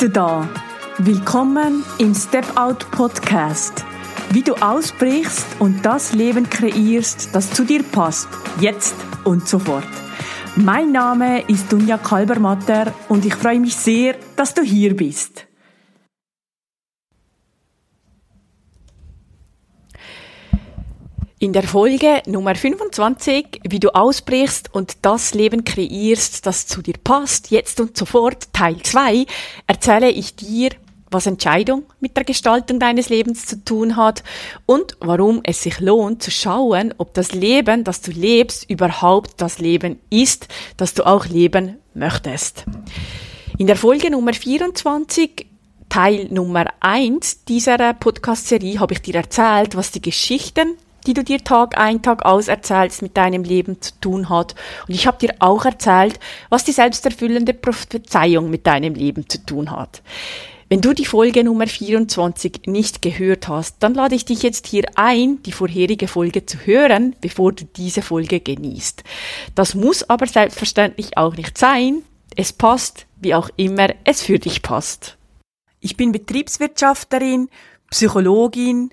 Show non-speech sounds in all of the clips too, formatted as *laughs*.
du da. Willkommen im Step Out Podcast. Wie du ausbrichst und das Leben kreierst, das zu dir passt, jetzt und sofort. Mein Name ist Dunja Kalbermatter und ich freue mich sehr, dass du hier bist. In der Folge Nummer 25, wie du ausbrichst und das Leben kreierst, das zu dir passt, jetzt und sofort, Teil 2, erzähle ich dir, was Entscheidung mit der Gestaltung deines Lebens zu tun hat und warum es sich lohnt zu schauen, ob das Leben, das du lebst, überhaupt das Leben ist, das du auch leben möchtest. In der Folge Nummer 24 Teil Nummer 1 dieser Podcast-Serie habe ich dir erzählt, was die Geschichten die du dir Tag ein, Tag aus erzählst, mit deinem Leben zu tun hat. Und ich habe dir auch erzählt, was die selbsterfüllende Prophezeiung mit deinem Leben zu tun hat. Wenn du die Folge Nummer 24 nicht gehört hast, dann lade ich dich jetzt hier ein, die vorherige Folge zu hören, bevor du diese Folge genießt. Das muss aber selbstverständlich auch nicht sein. Es passt, wie auch immer es für dich passt. Ich bin Betriebswirtschafterin, Psychologin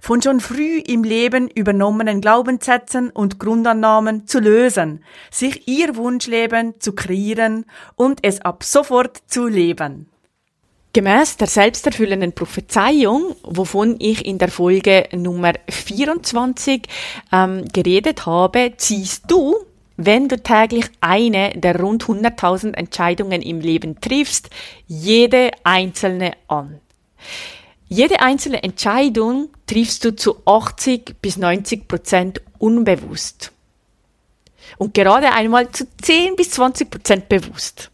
von schon früh im Leben übernommenen Glaubenssätzen und Grundannahmen zu lösen, sich ihr Wunschleben zu kreieren und es ab sofort zu leben. Gemäß der selbsterfüllenden Prophezeiung, wovon ich in der Folge Nummer 24 ähm, geredet habe, ziehst du, wenn du täglich eine der rund 100.000 Entscheidungen im Leben triffst, jede einzelne an. Jede einzelne Entscheidung triffst du zu 80 bis 90 Prozent unbewusst. Und gerade einmal zu 10 bis 20 Prozent bewusst.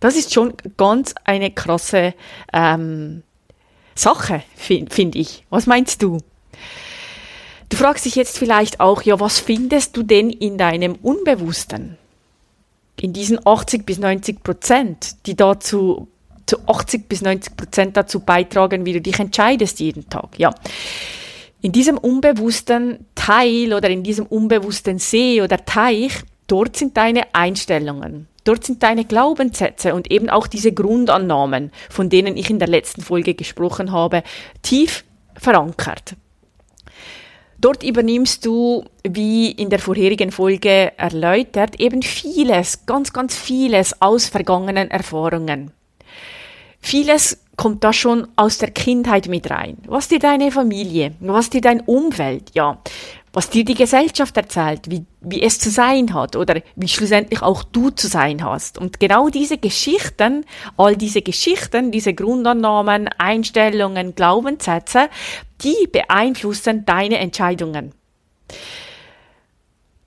Das ist schon ganz eine krasse ähm, Sache, finde find ich. Was meinst du? Du fragst dich jetzt vielleicht auch, ja, was findest du denn in deinem Unbewussten? In diesen 80 bis 90 Prozent, die dazu zu 80 bis 90 Prozent dazu beitragen, wie du dich entscheidest jeden Tag. Ja. In diesem unbewussten Teil oder in diesem unbewussten See oder Teich, dort sind deine Einstellungen. Dort sind deine Glaubenssätze und eben auch diese Grundannahmen, von denen ich in der letzten Folge gesprochen habe, tief verankert. Dort übernimmst du, wie in der vorherigen Folge erläutert, eben vieles, ganz, ganz vieles aus vergangenen Erfahrungen. Vieles kommt da schon aus der Kindheit mit rein. Was dir deine Familie, was dir dein Umfeld, ja, was dir die Gesellschaft erzählt, wie, wie es zu sein hat oder wie schlussendlich auch du zu sein hast. Und genau diese Geschichten, all diese Geschichten, diese Grundannahmen, Einstellungen, Glaubenssätze, die beeinflussen deine Entscheidungen.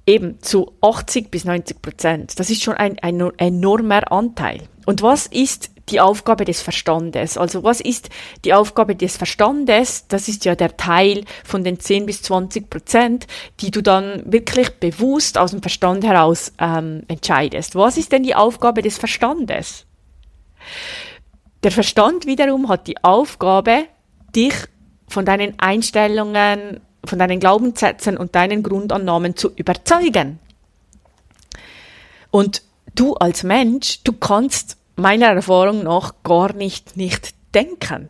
Eben zu 80 bis 90 Prozent. Das ist schon ein, ein enormer Anteil. Und was ist die Aufgabe des Verstandes. Also was ist die Aufgabe des Verstandes? Das ist ja der Teil von den 10 bis 20 Prozent, die du dann wirklich bewusst aus dem Verstand heraus ähm, entscheidest. Was ist denn die Aufgabe des Verstandes? Der Verstand wiederum hat die Aufgabe, dich von deinen Einstellungen, von deinen Glaubenssätzen und deinen Grundannahmen zu überzeugen. Und du als Mensch, du kannst meiner Erfahrung nach gar nicht nicht denken.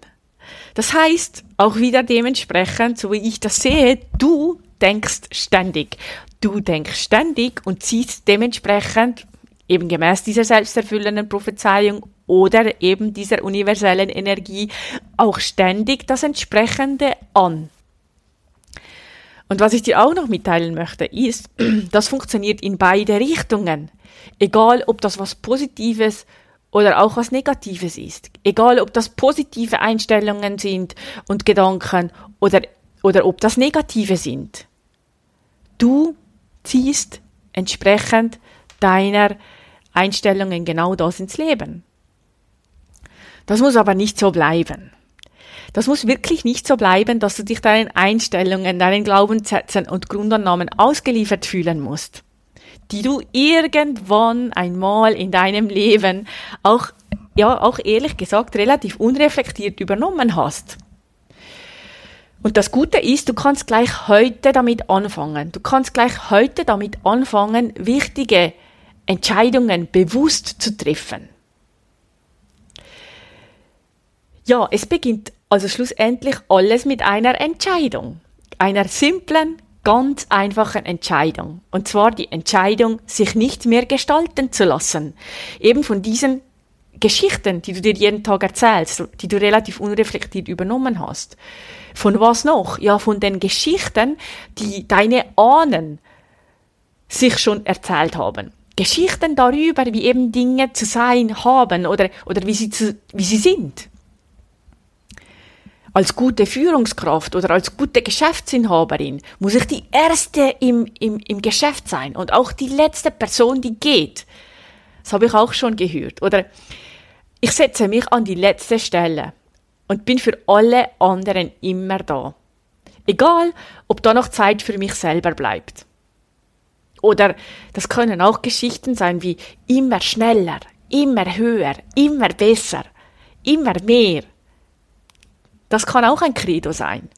Das heißt, auch wieder dementsprechend, so wie ich das sehe, du denkst ständig. Du denkst ständig und ziehst dementsprechend eben gemäß dieser selbsterfüllenden Prophezeiung oder eben dieser universellen Energie auch ständig das entsprechende an. Und was ich dir auch noch mitteilen möchte, ist, *clears throat* das funktioniert in beide Richtungen. Egal, ob das was Positives oder auch was Negatives ist. Egal, ob das positive Einstellungen sind und Gedanken oder, oder ob das negative sind. Du ziehst entsprechend deiner Einstellungen genau das ins Leben. Das muss aber nicht so bleiben. Das muss wirklich nicht so bleiben, dass du dich deinen Einstellungen, deinen Glaubenssätzen und Grundannahmen ausgeliefert fühlen musst, die du irgendwann einmal in deinem Leben auch, ja, auch ehrlich gesagt relativ unreflektiert übernommen hast. Und das Gute ist, du kannst gleich heute damit anfangen. Du kannst gleich heute damit anfangen, wichtige Entscheidungen bewusst zu treffen. Ja, es beginnt also schlussendlich alles mit einer Entscheidung. Einer simplen, ganz einfachen Entscheidung. Und zwar die Entscheidung, sich nicht mehr gestalten zu lassen. Eben von diesen Geschichten, die du dir jeden Tag erzählst, die du relativ unreflektiert übernommen hast. Von was noch? Ja, von den Geschichten, die deine Ahnen sich schon erzählt haben. Geschichten darüber, wie eben Dinge zu sein haben oder, oder wie, sie zu, wie sie sind als gute Führungskraft oder als gute Geschäftsinhaberin muss ich die erste im, im, im Geschäft sein und auch die letzte Person, die geht. Das habe ich auch schon gehört. Oder ich setze mich an die letzte Stelle und bin für alle anderen immer da. Egal, ob da noch Zeit für mich selber bleibt. Oder das können auch Geschichten sein wie immer schneller, immer höher, immer besser, immer mehr. Das kann auch ein Credo sein.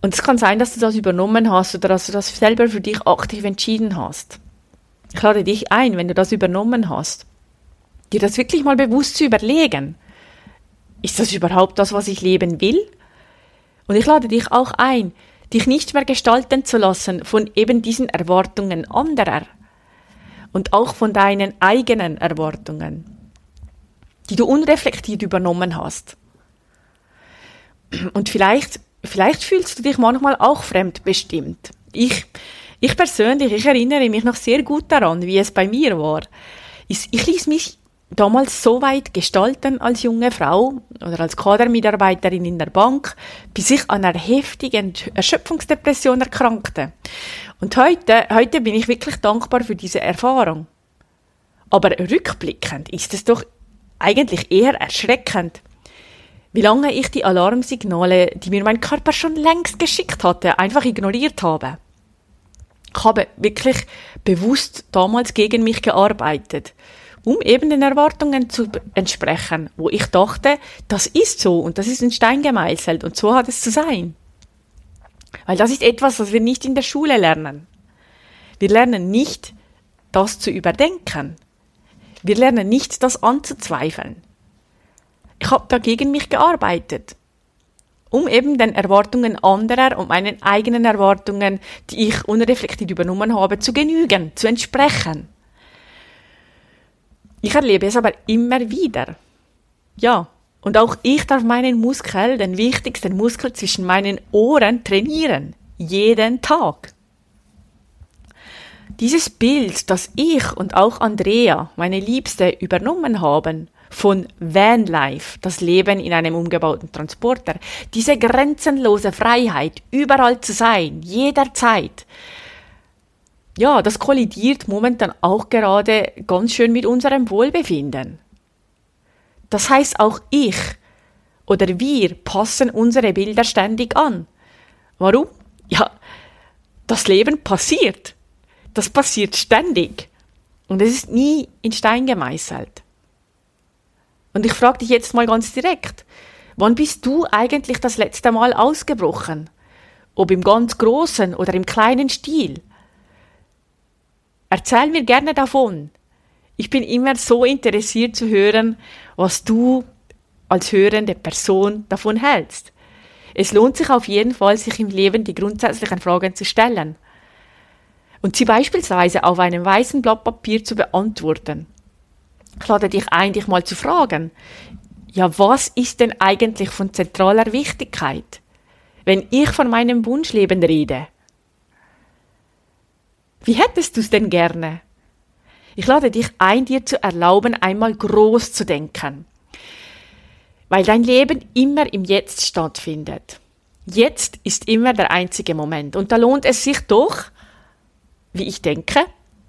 Und es kann sein, dass du das übernommen hast oder dass du das selber für dich aktiv entschieden hast. Ich lade dich ein, wenn du das übernommen hast, dir das wirklich mal bewusst zu überlegen. Ist das überhaupt das, was ich leben will? Und ich lade dich auch ein, dich nicht mehr gestalten zu lassen von eben diesen Erwartungen anderer und auch von deinen eigenen Erwartungen die du unreflektiert übernommen hast. Und vielleicht, vielleicht fühlst du dich manchmal auch fremdbestimmt. Ich, ich persönlich, ich erinnere mich noch sehr gut daran, wie es bei mir war. Ich, ließ mich damals so weit gestalten als junge Frau oder als Kadermitarbeiterin in der Bank, bis ich an einer heftigen Erschöpfungsdepression erkrankte. Und heute, heute bin ich wirklich dankbar für diese Erfahrung. Aber rückblickend ist es doch eigentlich eher erschreckend, wie lange ich die Alarmsignale, die mir mein Körper schon längst geschickt hatte, einfach ignoriert habe. Ich habe wirklich bewusst damals gegen mich gearbeitet, um eben den Erwartungen zu entsprechen, wo ich dachte, das ist so und das ist in Stein gemeißelt und so hat es zu sein. Weil das ist etwas, was wir nicht in der Schule lernen. Wir lernen nicht, das zu überdenken. Wir lernen nicht, das anzuzweifeln. Ich habe dagegen mich gearbeitet, um eben den Erwartungen anderer und meinen eigenen Erwartungen, die ich unreflektiert übernommen habe, zu genügen, zu entsprechen. Ich erlebe es aber immer wieder. Ja, und auch ich darf meinen Muskel, den wichtigsten Muskel zwischen meinen Ohren, trainieren. Jeden Tag. Dieses Bild, das ich und auch Andrea, meine Liebste, übernommen haben, von Vanlife, das Leben in einem umgebauten Transporter, diese grenzenlose Freiheit, überall zu sein, jederzeit, ja, das kollidiert momentan auch gerade ganz schön mit unserem Wohlbefinden. Das heißt, auch ich oder wir passen unsere Bilder ständig an. Warum? Ja, das Leben passiert. Das passiert ständig. Und es ist nie in Stein gemeißelt. Und ich frage dich jetzt mal ganz direkt, wann bist du eigentlich das letzte Mal ausgebrochen? Ob im ganz großen oder im kleinen Stil? Erzähl mir gerne davon. Ich bin immer so interessiert zu hören, was du als hörende Person davon hältst. Es lohnt sich auf jeden Fall, sich im Leben die grundsätzlichen Fragen zu stellen und sie beispielsweise auf einem weißen Blatt Papier zu beantworten. Ich lade dich ein, dich mal zu fragen, ja, was ist denn eigentlich von zentraler Wichtigkeit, wenn ich von meinem Wunschleben rede? Wie hättest du es denn gerne? Ich lade dich ein, dir zu erlauben, einmal groß zu denken. Weil dein Leben immer im Jetzt stattfindet. Jetzt ist immer der einzige Moment. Und da lohnt es sich doch, wie ich denke,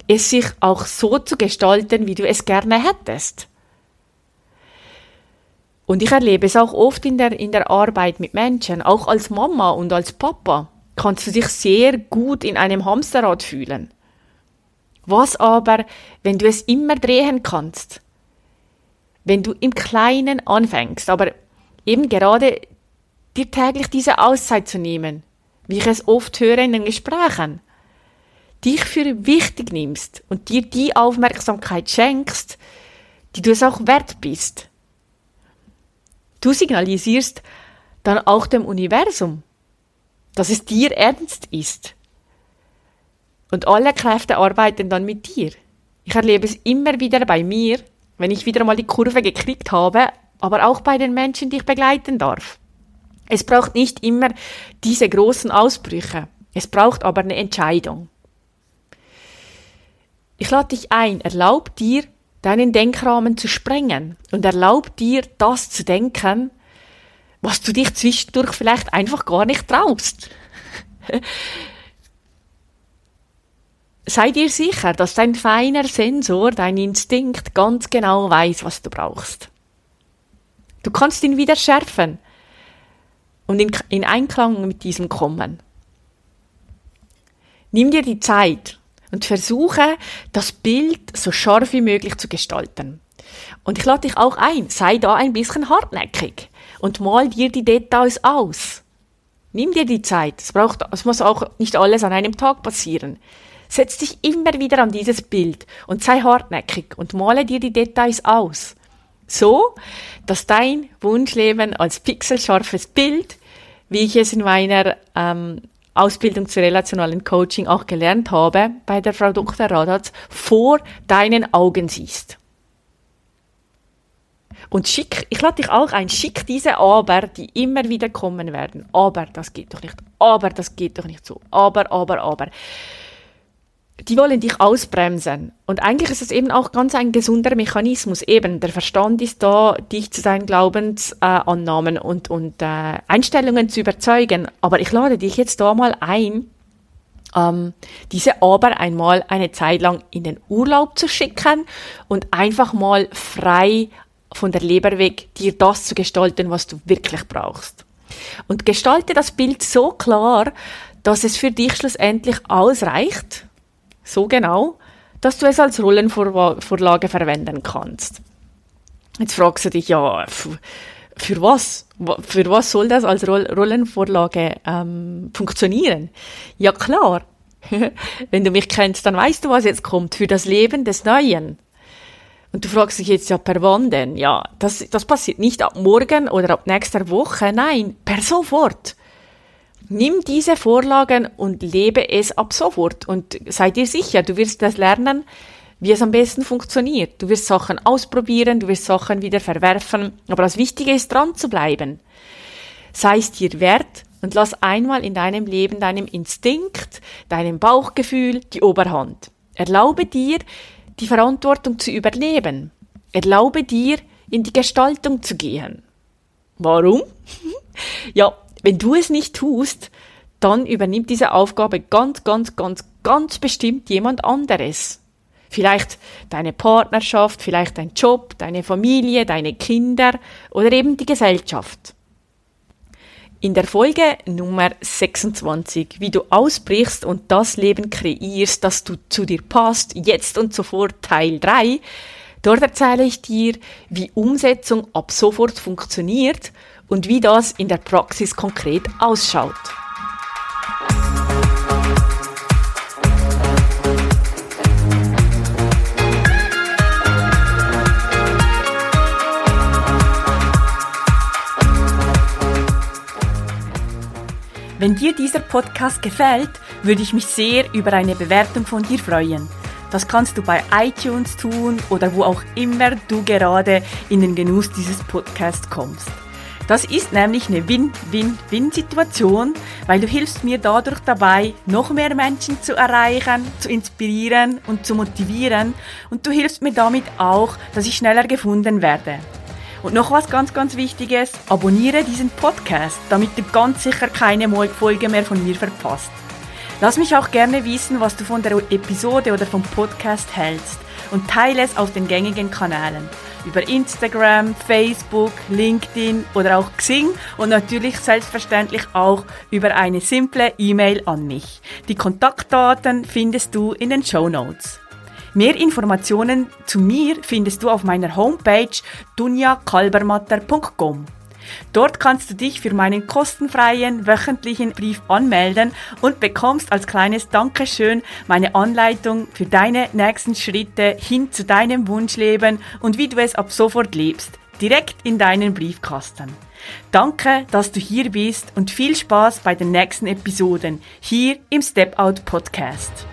es sich auch so zu gestalten, wie du es gerne hättest. Und ich erlebe es auch oft in der, in der Arbeit mit Menschen, auch als Mama und als Papa kannst du dich sehr gut in einem Hamsterrad fühlen. Was aber, wenn du es immer drehen kannst? Wenn du im Kleinen anfängst, aber eben gerade dir täglich diese Auszeit zu nehmen, wie ich es oft höre in den Gesprächen, dich für wichtig nimmst und dir die Aufmerksamkeit schenkst, die du es auch wert bist. Du signalisierst dann auch dem Universum, dass es dir ernst ist. Und alle Kräfte arbeiten dann mit dir. Ich erlebe es immer wieder bei mir, wenn ich wieder mal die Kurve gekriegt habe, aber auch bei den Menschen, die ich begleiten darf. Es braucht nicht immer diese großen Ausbrüche. Es braucht aber eine Entscheidung. Ich lade dich ein, erlaub dir, deinen Denkrahmen zu sprengen und erlaub dir, das zu denken, was du dich zwischendurch vielleicht einfach gar nicht traust. *laughs* Sei dir sicher, dass dein feiner Sensor, dein Instinkt ganz genau weiß, was du brauchst. Du kannst ihn wieder schärfen und in, in Einklang mit diesem kommen. Nimm dir die Zeit und versuche, das Bild so scharf wie möglich zu gestalten. Und ich lade dich auch ein, sei da ein bisschen hartnäckig und mal dir die Details aus. Nimm dir die Zeit. Es braucht, es muss auch nicht alles an einem Tag passieren. Setz dich immer wieder an dieses Bild und sei hartnäckig und male dir die Details aus. So, dass dein Wunschleben als pixelscharfes Bild, wie ich es in meiner ähm, Ausbildung zur relationalen Coaching auch gelernt habe, bei der Frau Dr. Radatz, vor deinen Augen siehst. Und schick, ich lade dich auch ein, schick diese Aber, die immer wieder kommen werden. Aber, das geht doch nicht. Aber, das geht doch nicht so. Aber, aber, aber. Die wollen dich ausbremsen. Und eigentlich ist es eben auch ganz ein gesunder Mechanismus. Eben, der Verstand ist da, dich zu deinen Glaubensannahmen äh, und, und äh, Einstellungen zu überzeugen. Aber ich lade dich jetzt da mal ein, ähm, diese Aber einmal eine Zeit lang in den Urlaub zu schicken und einfach mal frei von der Leber weg, dir das zu gestalten, was du wirklich brauchst. Und gestalte das Bild so klar, dass es für dich schlussendlich ausreicht, so genau, dass du es als Rollenvorlage verwenden kannst. Jetzt fragst du dich, ja, für was? Für was soll das als Rollenvorlage ähm, funktionieren? Ja klar, *laughs* wenn du mich kennst, dann weißt du, was jetzt kommt. Für das Leben des Neuen. Und du fragst dich jetzt ja, per wann denn? Ja, das, das passiert nicht ab morgen oder ab nächster Woche, nein, per sofort. Nimm diese Vorlagen und lebe es ab sofort und sei dir sicher, du wirst das lernen, wie es am besten funktioniert. Du wirst Sachen ausprobieren, du wirst Sachen wieder verwerfen, aber das Wichtige ist dran zu bleiben. Sei es dir wert und lass einmal in deinem Leben deinem Instinkt, deinem Bauchgefühl die Oberhand. Erlaube dir, die Verantwortung zu übernehmen. Erlaube dir, in die Gestaltung zu gehen. Warum? *laughs* ja, wenn du es nicht tust, dann übernimmt diese Aufgabe ganz, ganz, ganz, ganz bestimmt jemand anderes. Vielleicht deine Partnerschaft, vielleicht dein Job, deine Familie, deine Kinder oder eben die Gesellschaft. In der Folge Nummer 26, wie du ausbrichst und das Leben kreierst, das du zu dir passt, jetzt und sofort Teil 3, dort erzähle ich dir, wie Umsetzung ab sofort funktioniert und wie das in der Praxis konkret ausschaut. Wenn dir dieser Podcast gefällt, würde ich mich sehr über eine Bewertung von dir freuen. Das kannst du bei iTunes tun oder wo auch immer du gerade in den Genuss dieses Podcasts kommst. Das ist nämlich eine Win-Win-Win-Situation, weil du hilfst mir dadurch dabei, noch mehr Menschen zu erreichen, zu inspirieren und zu motivieren und du hilfst mir damit auch, dass ich schneller gefunden werde. Und noch was ganz, ganz Wichtiges, abonniere diesen Podcast, damit du ganz sicher keine Folge mehr von mir verpasst. Lass mich auch gerne wissen, was du von der Episode oder vom Podcast hältst und teile es auf den gängigen Kanälen. Über Instagram, Facebook, LinkedIn oder auch Xing und natürlich selbstverständlich auch über eine simple E-Mail an mich. Die Kontaktdaten findest du in den Show Notes. Mehr Informationen zu mir findest du auf meiner Homepage dunjakalbermatter.com. Dort kannst du dich für meinen kostenfreien wöchentlichen Brief anmelden und bekommst als kleines Dankeschön meine Anleitung für deine nächsten Schritte hin zu deinem Wunschleben und wie du es ab sofort lebst, direkt in deinen Briefkasten. Danke, dass du hier bist und viel Spaß bei den nächsten Episoden hier im Step Out Podcast.